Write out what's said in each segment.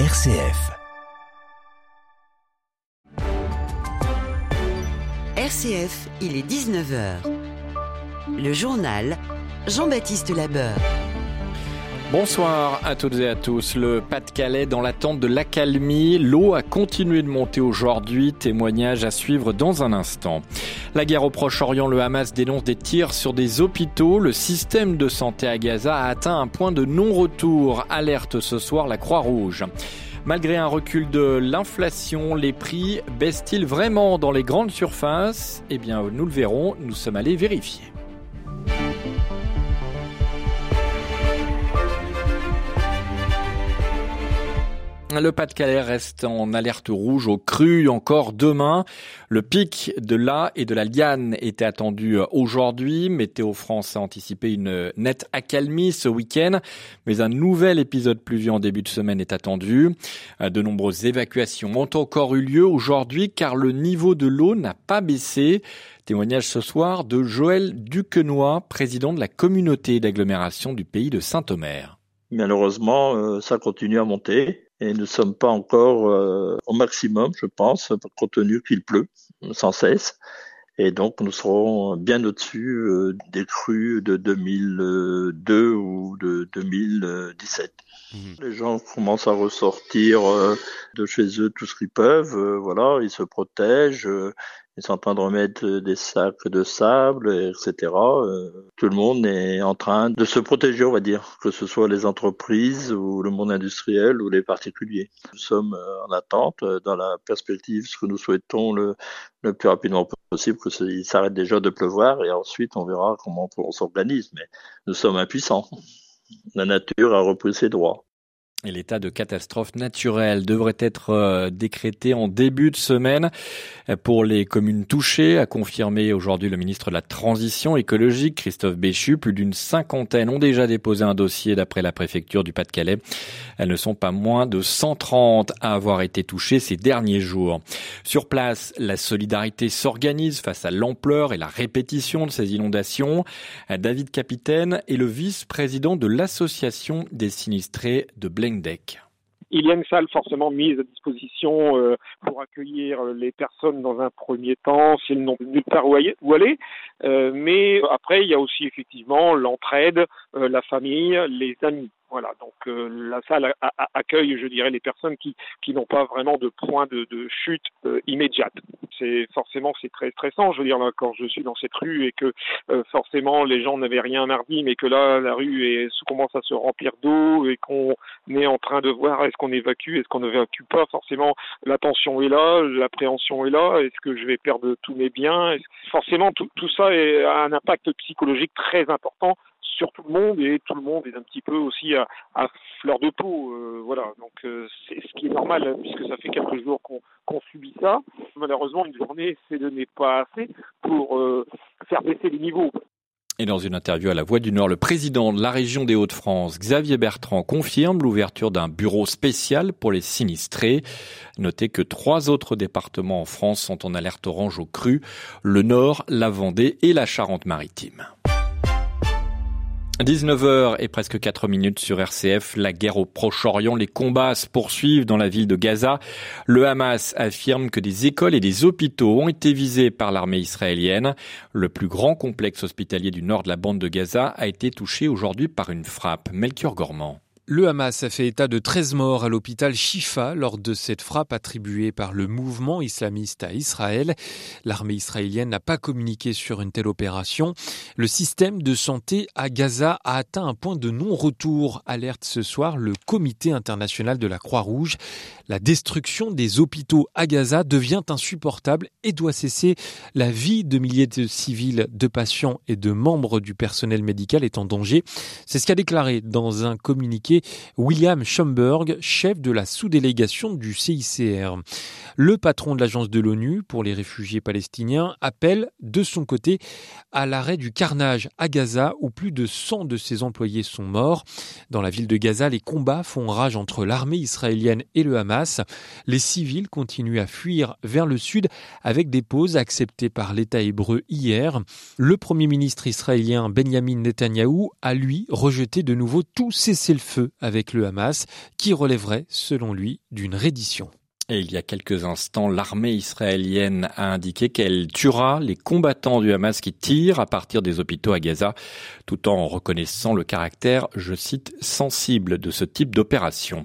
RCF. RCF, il est 19h. Le journal Jean-Baptiste Labeur. Bonsoir à toutes et à tous. Le Pas-de-Calais dans l'attente de l'accalmie. L'eau a continué de monter aujourd'hui. Témoignage à suivre dans un instant. La guerre au Proche-Orient, le Hamas dénonce des tirs sur des hôpitaux. Le système de santé à Gaza a atteint un point de non-retour. Alerte ce soir la Croix-Rouge. Malgré un recul de l'inflation, les prix baissent-ils vraiment dans les grandes surfaces? Eh bien, nous le verrons. Nous sommes allés vérifier. Le Pas-de-Calais reste en alerte rouge au cru encore demain. Le pic de la et de la liane était attendu aujourd'hui. Météo France a anticipé une nette accalmie ce week-end, mais un nouvel épisode pluvieux en début de semaine est attendu. De nombreuses évacuations ont encore eu lieu aujourd'hui car le niveau de l'eau n'a pas baissé. Témoignage ce soir de Joël Duquenois, président de la communauté d'agglomération du pays de Saint-Omer. Malheureusement, euh, ça continue à monter et nous ne sommes pas encore euh, au maximum, je pense, compte tenu qu'il pleut sans cesse. Et donc, nous serons bien au-dessus euh, des crues de 2002 ou de 2017. Mmh. Les gens commencent à ressortir euh, de chez eux tout ce qu'ils peuvent. voilà, ils se protègent. Ils sont en train de remettre des sacs de sable, etc. Euh, tout le monde est en train de se protéger, on va dire, que ce soit les entreprises ou le monde industriel ou les particuliers. Nous sommes euh, en attente euh, dans la perspective, ce que nous souhaitons le, plus rapidement possible, que il s'arrête déjà de pleuvoir et ensuite on verra comment on s'organise. Mais nous sommes impuissants. La nature a repris ses droits. Et l'état de catastrophe naturelle devrait être euh, décrété en début de semaine pour les communes touchées, a confirmé aujourd'hui le ministre de la Transition écologique, Christophe Béchu. Plus d'une cinquantaine ont déjà déposé un dossier d'après la préfecture du Pas-de-Calais. Elles ne sont pas moins de 130 à avoir été touchées ces derniers jours. Sur place, la solidarité s'organise face à l'ampleur et la répétition de ces inondations. David Capitaine est le vice-président de l'association des sinistrés de Blaine il y a une salle forcément mise à disposition euh, pour accueillir les personnes dans un premier temps s'ils n'ont nulle part où aller. Euh, mais après, il y a aussi effectivement l'entraide, euh, la famille, les amis. Voilà, donc euh, la salle accueille, je dirais, les personnes qui, qui n'ont pas vraiment de point de, de chute euh, immédiate. C'est forcément c'est très stressant. Je veux dire, là, quand je suis dans cette rue et que euh, forcément les gens n'avaient rien mardi, mais que là la rue est, commence à se remplir d'eau et qu'on est en train de voir est-ce qu'on évacue, est-ce qu'on ne évacue pas. Forcément, la tension est là, l'appréhension est là. Est-ce que je vais perdre tous mes biens Forcément, tout, tout ça a un impact psychologique très important sur tout le monde et tout le monde est un petit peu aussi à, fleur de peau. Euh, voilà, donc euh, c'est ce qui est normal hein, puisque ça fait quelques jours qu'on subit ça. Malheureusement, une journée, c'est n'est pas assez pour euh, faire baisser les niveaux. Et dans une interview à La Voix du Nord, le président de la région des Hauts-de-France, Xavier Bertrand, confirme l'ouverture d'un bureau spécial pour les sinistrés. Notez que trois autres départements en France sont en alerte orange au cru, le Nord, la Vendée et la Charente-Maritime. 19h et presque 4 minutes sur RCF, la guerre au Proche-Orient, les combats se poursuivent dans la ville de Gaza. Le Hamas affirme que des écoles et des hôpitaux ont été visés par l'armée israélienne. Le plus grand complexe hospitalier du nord de la bande de Gaza a été touché aujourd'hui par une frappe. Melchior Gormand. Le Hamas a fait état de 13 morts à l'hôpital Shifa lors de cette frappe attribuée par le mouvement islamiste à Israël. L'armée israélienne n'a pas communiqué sur une telle opération. Le système de santé à Gaza a atteint un point de non-retour, alerte ce soir le comité international de la Croix-Rouge. La destruction des hôpitaux à Gaza devient insupportable et doit cesser. La vie de milliers de civils, de patients et de membres du personnel médical est en danger. C'est ce qu'a déclaré dans un communiqué William Schomburg, chef de la sous-délégation du CICR. Le patron de l'agence de l'ONU pour les réfugiés palestiniens appelle de son côté à l'arrêt du carnage à Gaza où plus de 100 de ses employés sont morts. Dans la ville de Gaza, les combats font rage entre l'armée israélienne et le Hamas. Les civils continuent à fuir vers le sud avec des pauses acceptées par l'État hébreu hier. Le premier ministre israélien Benjamin Netanyahou a lui rejeté de nouveau tout cessez-le-feu avec le Hamas, qui relèverait, selon lui, d'une reddition. Et il y a quelques instants, l'armée israélienne a indiqué qu'elle tuera les combattants du Hamas qui tirent à partir des hôpitaux à Gaza, tout en reconnaissant le caractère, je cite, sensible de ce type d'opération.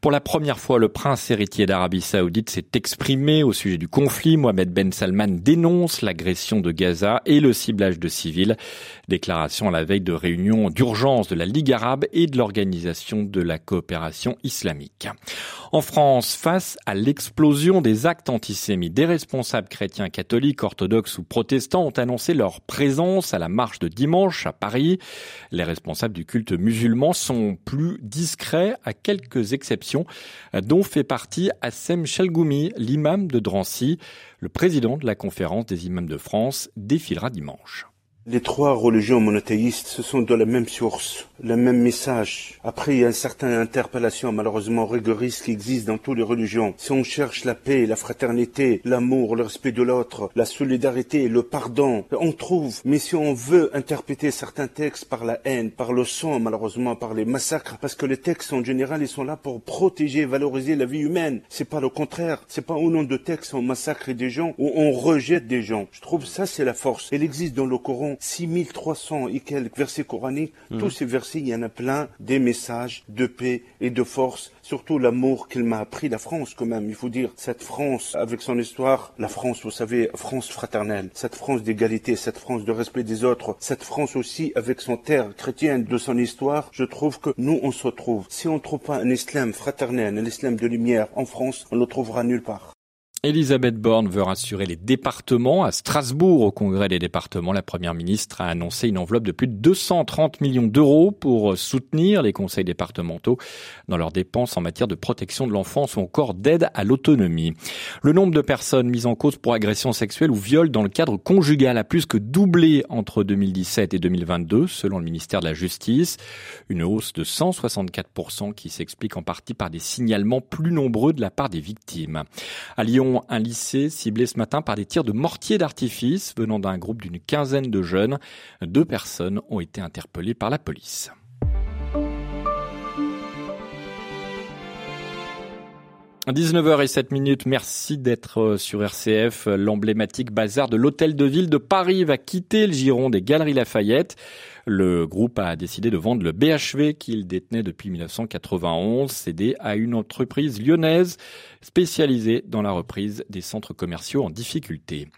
Pour la première fois, le prince héritier d'Arabie saoudite s'est exprimé au sujet du conflit. Mohamed Ben Salman dénonce l'agression de Gaza et le ciblage de civils. Déclaration à la veille de réunion d'urgence de la Ligue arabe et de l'Organisation de la coopération islamique. En France, face à l'explosion des actes antisémites. Des responsables chrétiens catholiques, orthodoxes ou protestants ont annoncé leur présence à la marche de dimanche à Paris. Les responsables du culte musulman sont plus discrets à quelques exceptions, dont fait partie Assem Chalgoumi, l'imam de Drancy. Le président de la conférence des imams de France défilera dimanche. Les trois religions monothéistes, ce sont de la même source, le même message. Après, il y a une certaine interpellation, malheureusement rigoriste, qui existe dans toutes les religions. Si on cherche la paix, la fraternité, l'amour, le respect de l'autre, la solidarité, le pardon, on trouve. Mais si on veut interpréter certains textes par la haine, par le sang, malheureusement, par les massacres, parce que les textes, en général, ils sont là pour protéger, valoriser la vie humaine. C'est pas le contraire. C'est pas au nom de textes on massacre des gens ou on rejette des gens. Je trouve ça, c'est la force. Elle existe dans le Coran 6300 et quelques versets coraniques. Mhm. Tous ces versets, il y en a plein des messages de paix et de force. Surtout l'amour qu'il m'a appris, la France quand même. Il faut dire, cette France, avec son histoire, la France, vous savez, France fraternelle, cette France d'égalité, cette France de respect des autres, cette France aussi avec son terre chrétienne de son histoire, je trouve que nous, on se retrouve. Si on ne trouve pas un islam fraternel, un islam de lumière en France, on ne le trouvera nulle part. Elisabeth Borne veut rassurer les départements. À Strasbourg, au congrès des départements, la première ministre a annoncé une enveloppe de plus de 230 millions d'euros pour soutenir les conseils départementaux dans leurs dépenses en matière de protection de l'enfance ou encore d'aide à l'autonomie. Le nombre de personnes mises en cause pour agression sexuelle ou viol dans le cadre conjugal a plus que doublé entre 2017 et 2022, selon le ministère de la Justice. Une hausse de 164% qui s'explique en partie par des signalements plus nombreux de la part des victimes. À Lyon, un lycée ciblé ce matin par des tirs de mortier d'artifice venant d'un groupe d'une quinzaine de jeunes. Deux personnes ont été interpellées par la police. « 19h07 merci d'être euh, sur RCF. L'emblématique bazar de l'Hôtel de Ville de Paris va quitter le giron des Galeries Lafayette. Le groupe a décidé de vendre le BHV qu'il détenait depuis 1991, cédé à une entreprise lyonnaise spécialisée dans la reprise des centres commerciaux en difficulté.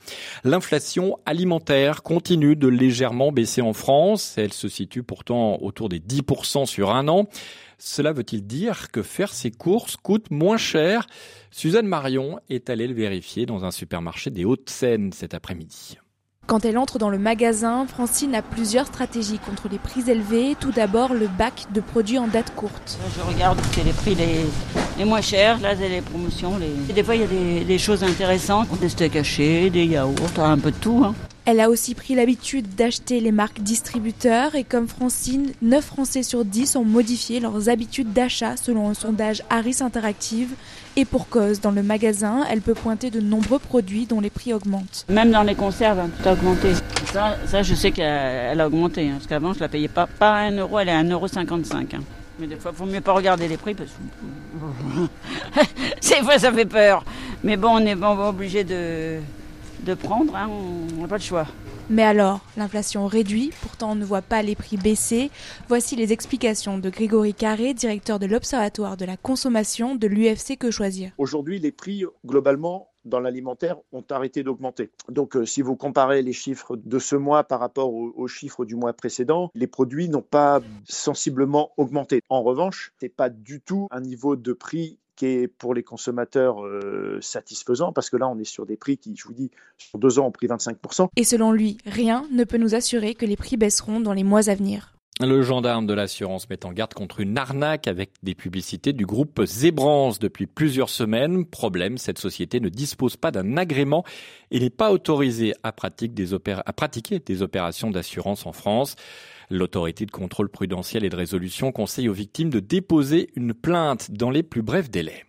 L'inflation alimentaire continue de légèrement baisser en France. Elle se situe pourtant autour des 10% sur un an. Cela veut-il dire que faire ses courses coûte moins cher Suzanne Marion est allée le vérifier dans un supermarché des Hauts-de-Seine cet après-midi. Quand elle entre dans le magasin, Francine a plusieurs stratégies contre les prix élevés. Tout d'abord, le bac de produits en date courte. Je regarde c'est les prix les, moins chers. Là, c'est les promotions. Les... des fois, il y a des, choses intéressantes. Des steaks hachés, des yaourts, un peu de tout. Hein. Elle a aussi pris l'habitude d'acheter les marques distributeurs et comme Francine, 9 Français sur 10 ont modifié leurs habitudes d'achat selon un sondage Harris Interactive. Et pour cause, dans le magasin, elle peut pointer de nombreux produits dont les prix augmentent. Même dans les conserves, hein, tout a augmenté. Ça, je sais qu'elle a augmenté, hein, parce qu'avant je la payais pas, pas à 1 euro, elle est à 1,55 euro. Hein. Mais des fois, il faut mieux pas regarder les prix parce que. des fois, ça fait peur. Mais bon, on est obligé de, de prendre, hein, on n'a pas le choix. Mais alors, l'inflation réduit, pourtant on ne voit pas les prix baisser. Voici les explications de Grégory Carré, directeur de l'Observatoire de la consommation de l'UFC Que Choisir. Aujourd'hui, les prix, globalement, dans l'alimentaire ont arrêté d'augmenter. Donc euh, si vous comparez les chiffres de ce mois par rapport aux, chiffres du mois précédent, les produits n'ont pas sensiblement augmenté. En revanche, c'est pas du tout un niveau de prix qui pour les consommateurs euh, satisfaisant parce que là on est sur des prix qui, je vous dis, sur deux ans ont pris 25%. Et selon lui, rien ne peut nous assurer que les prix baisseront dans les mois à venir. Le gendarme de l'assurance met en garde contre une arnaque avec des publicités du groupe Zebrance depuis plusieurs semaines. Problème, cette société ne dispose pas d'un agrément et n'est pas autorisée à, à pratiquer des opérations d'assurance en France. L'autorité de contrôle prudentiel et de résolution conseille aux victimes de déposer une plainte dans les plus brefs délais.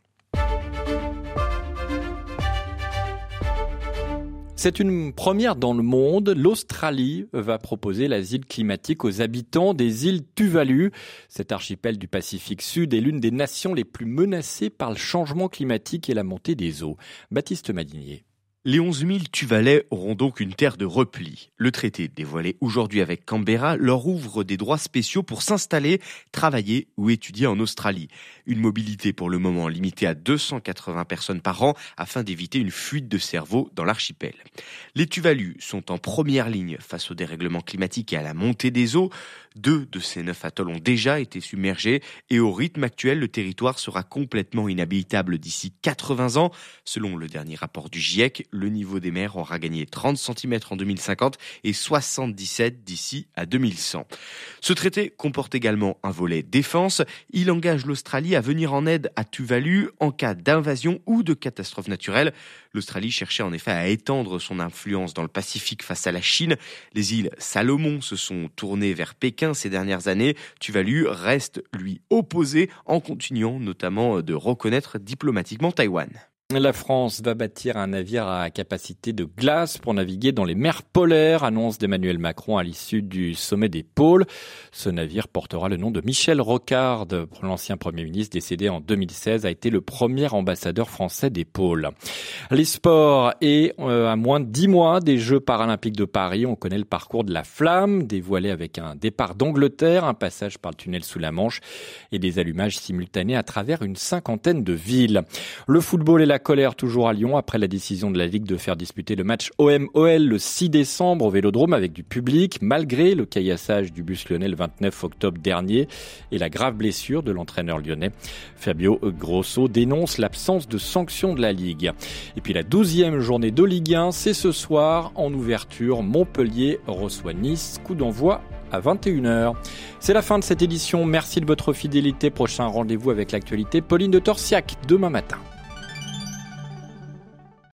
C'est une première dans le monde. L'Australie va proposer l'asile climatique aux habitants des îles Tuvalu. Cet archipel du Pacifique Sud est l'une des nations les plus menacées par le changement climatique et la montée des eaux. Baptiste Madinier. Les 11 000 Tuvalais auront donc une terre de repli. Le traité dévoilé aujourd'hui avec Canberra leur ouvre des droits spéciaux pour s'installer, travailler ou étudier en Australie. Une mobilité pour le moment limitée à 280 personnes par an afin d'éviter une fuite de cerveau dans l'archipel. Les Tuvalus sont en première ligne face au dérèglement climatique et à la montée des eaux. Deux de ces neuf atolls ont déjà été submergés et au rythme actuel, le territoire sera complètement inhabitable d'ici 80 ans. Selon le dernier rapport du GIEC, le niveau des mers aura gagné 30 cm en 2050 et 77 d'ici à 2100. Ce traité comporte également un volet défense. Il engage l'Australie à venir en aide à Tuvalu en cas d'invasion ou de catastrophe naturelle. L'Australie cherchait en effet à étendre son influence dans le Pacifique face à la Chine. Les îles Salomon se sont tournées vers Pékin ces dernières années. Tuvalu reste, lui, opposé en continuant notamment de reconnaître diplomatiquement Taïwan. La France va bâtir un navire à capacité de glace pour naviguer dans les mers polaires, annonce d'Emmanuel Macron à l'issue du sommet des pôles. Ce navire portera le nom de Michel Rocard. L'ancien Premier ministre décédé en 2016 a été le premier ambassadeur français des pôles. Les sports et euh, à moins de dix mois des Jeux paralympiques de Paris, on connaît le parcours de la flamme, dévoilé avec un départ d'Angleterre, un passage par le tunnel sous la Manche et des allumages simultanés à travers une cinquantaine de villes. Le football et la colère toujours à Lyon après la décision de la Ligue de faire disputer le match OM-OL le 6 décembre au Vélodrome avec du public, malgré le caillassage du bus lyonnais le 29 octobre dernier et la grave blessure de l'entraîneur lyonnais. Fabio Grosso dénonce l'absence de sanctions de la Ligue. Et puis la douzième journée de Ligue 1, c'est ce soir en ouverture. Montpellier reçoit Nice, coup d'envoi à 21h. C'est la fin de cette édition. Merci de votre fidélité. Prochain rendez-vous avec l'actualité. Pauline de Torsiac demain matin.